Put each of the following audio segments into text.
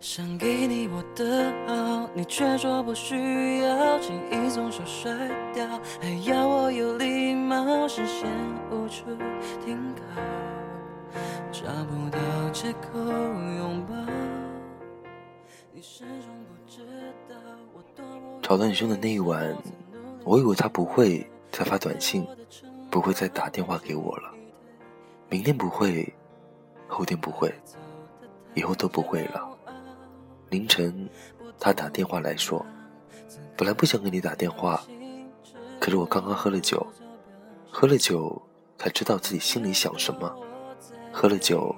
想给你我的好，你却说不需要，轻易松手甩掉，还要我有礼貌，视线无处停靠，找不到借口拥抱。你始终不知道我多么吵得很凶的那一晚，我以为他不会再发短信，不会再打电话给我了，明天不会，后天不会，以后都不会了。凌晨，他打电话来说：“本来不想给你打电话，可是我刚刚喝了酒，喝了酒才知道自己心里想什么，喝了酒，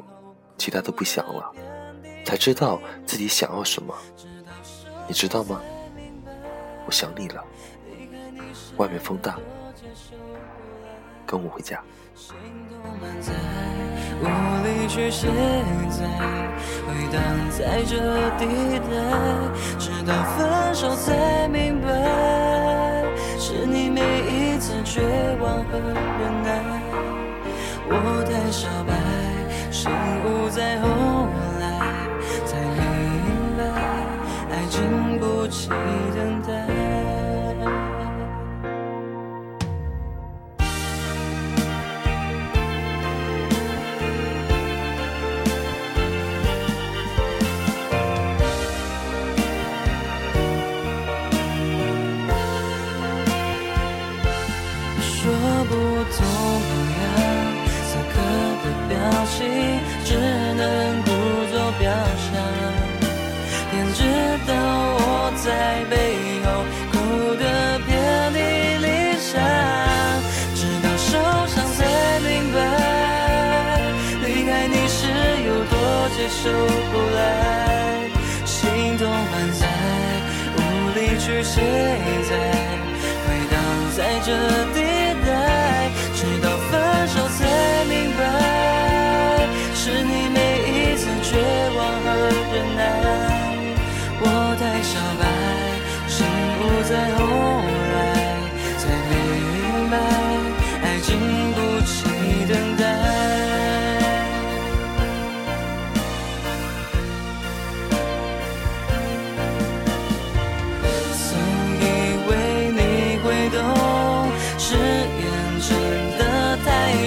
其他都不想了，才知道自己想要什么。你知道吗？我想你了。外面风大，跟我回家。”无力去卸载，回荡在这地带，直到分手才明白，是你每一次绝望和忍耐，我太小白，醒悟在后来才明白，爱经不起。收不来，心痛满载，无力去卸载。回荡在这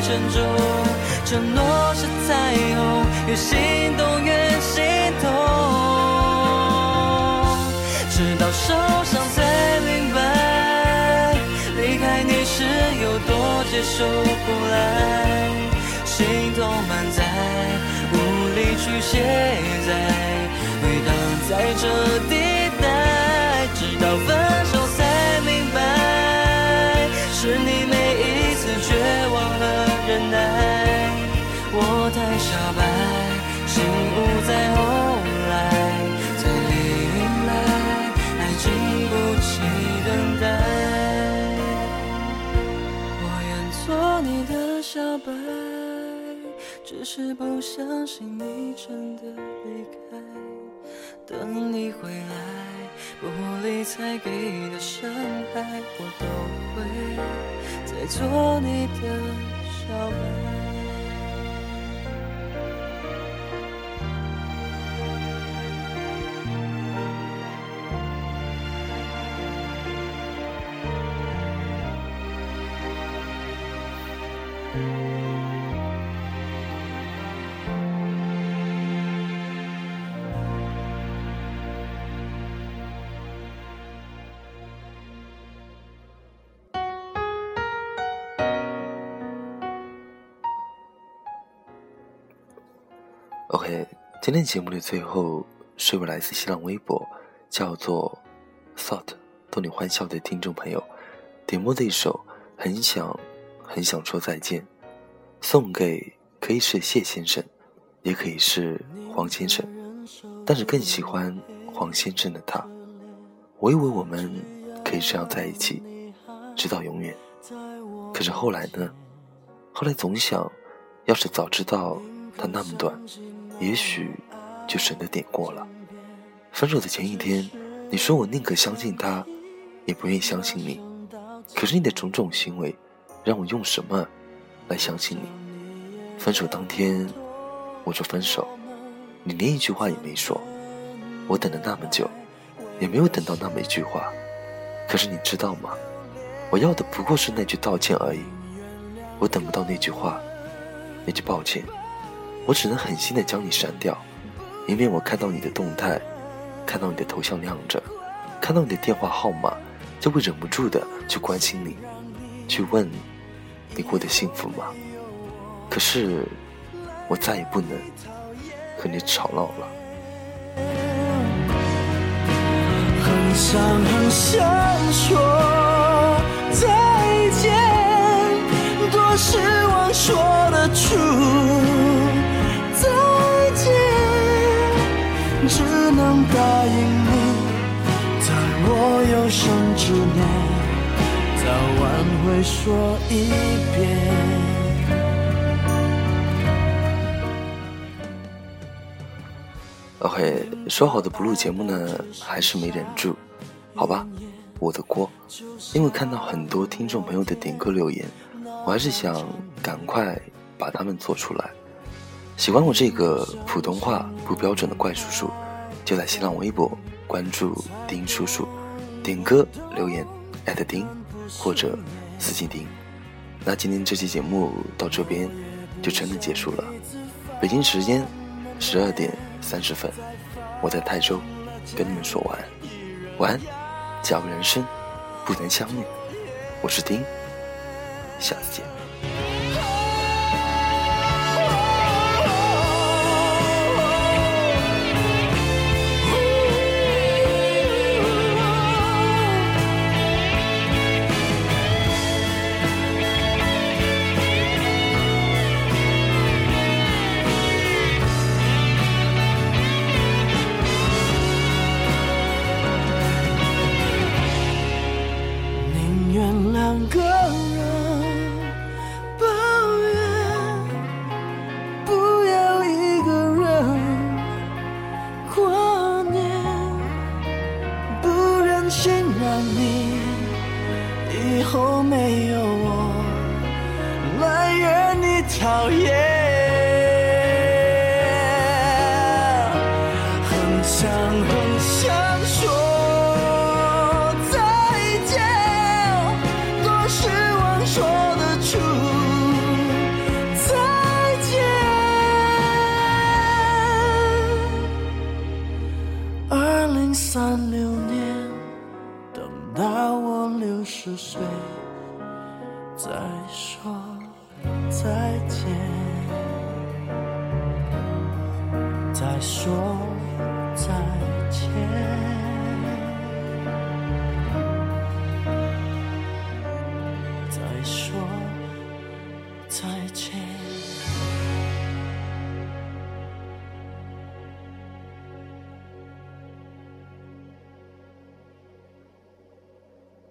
沉重，承诺是彩虹，越心动越心痛，直到受伤才明白，离开你是有多接受不来，心痛满载，无力去卸载，回荡在这地。我太傻白，醒悟在后来才明白，爱经不起等待。我愿做你的小白，只是不相信你真的离开。等你回来，不理睬给的伤害，我都会再做你的小白。今天节目的最后是位来自新浪微博叫做 “thought” 逗你欢笑的听众朋友点播的一首《很想很想说再见》，送给可以是谢先生，也可以是黄先生，但是更喜欢黄先生的他。我以为我们可以这样在一起，直到永远。可是后来呢？后来总想，要是早知道他那么短。也许就省得点过了。分手的前一天，你说我宁可相信他，也不愿意相信你。可是你的种种行为，让我用什么来相信你？分手当天，我就分手，你连一句话也没说。我等了那么久，也没有等到那么一句话。可是你知道吗？我要的不过是那句道歉而已。我等不到那句话，那句抱歉，我只能狠心的将你删掉，因为我看到你的动态，看到你的头像亮着，看到你的电话号码，就会忍不住的去关心你，去问你过得幸福吗？可是我再也不能和你吵闹了。很想很想说早晚会说一遍。OK，说好的不录节目呢，还是没忍住，好吧，我的锅。因为看到很多听众朋友的点歌留言，我还是想赶快把他们做出来。喜欢我这个普通话不标准的怪叔叔，就在新浪微博关注丁叔叔，点歌留言艾特丁或者私信丁。那今天这期节目到这边就真的结束了，北京时间十二点。三十分，我在泰州跟你们说晚安，晚安。假如人生不能相遇，我是丁，下次见。过年不忍心让你以后没有我。埋怨你讨厌。很想很想说年，等到我六十岁再说。再见，再说再见，再说再见。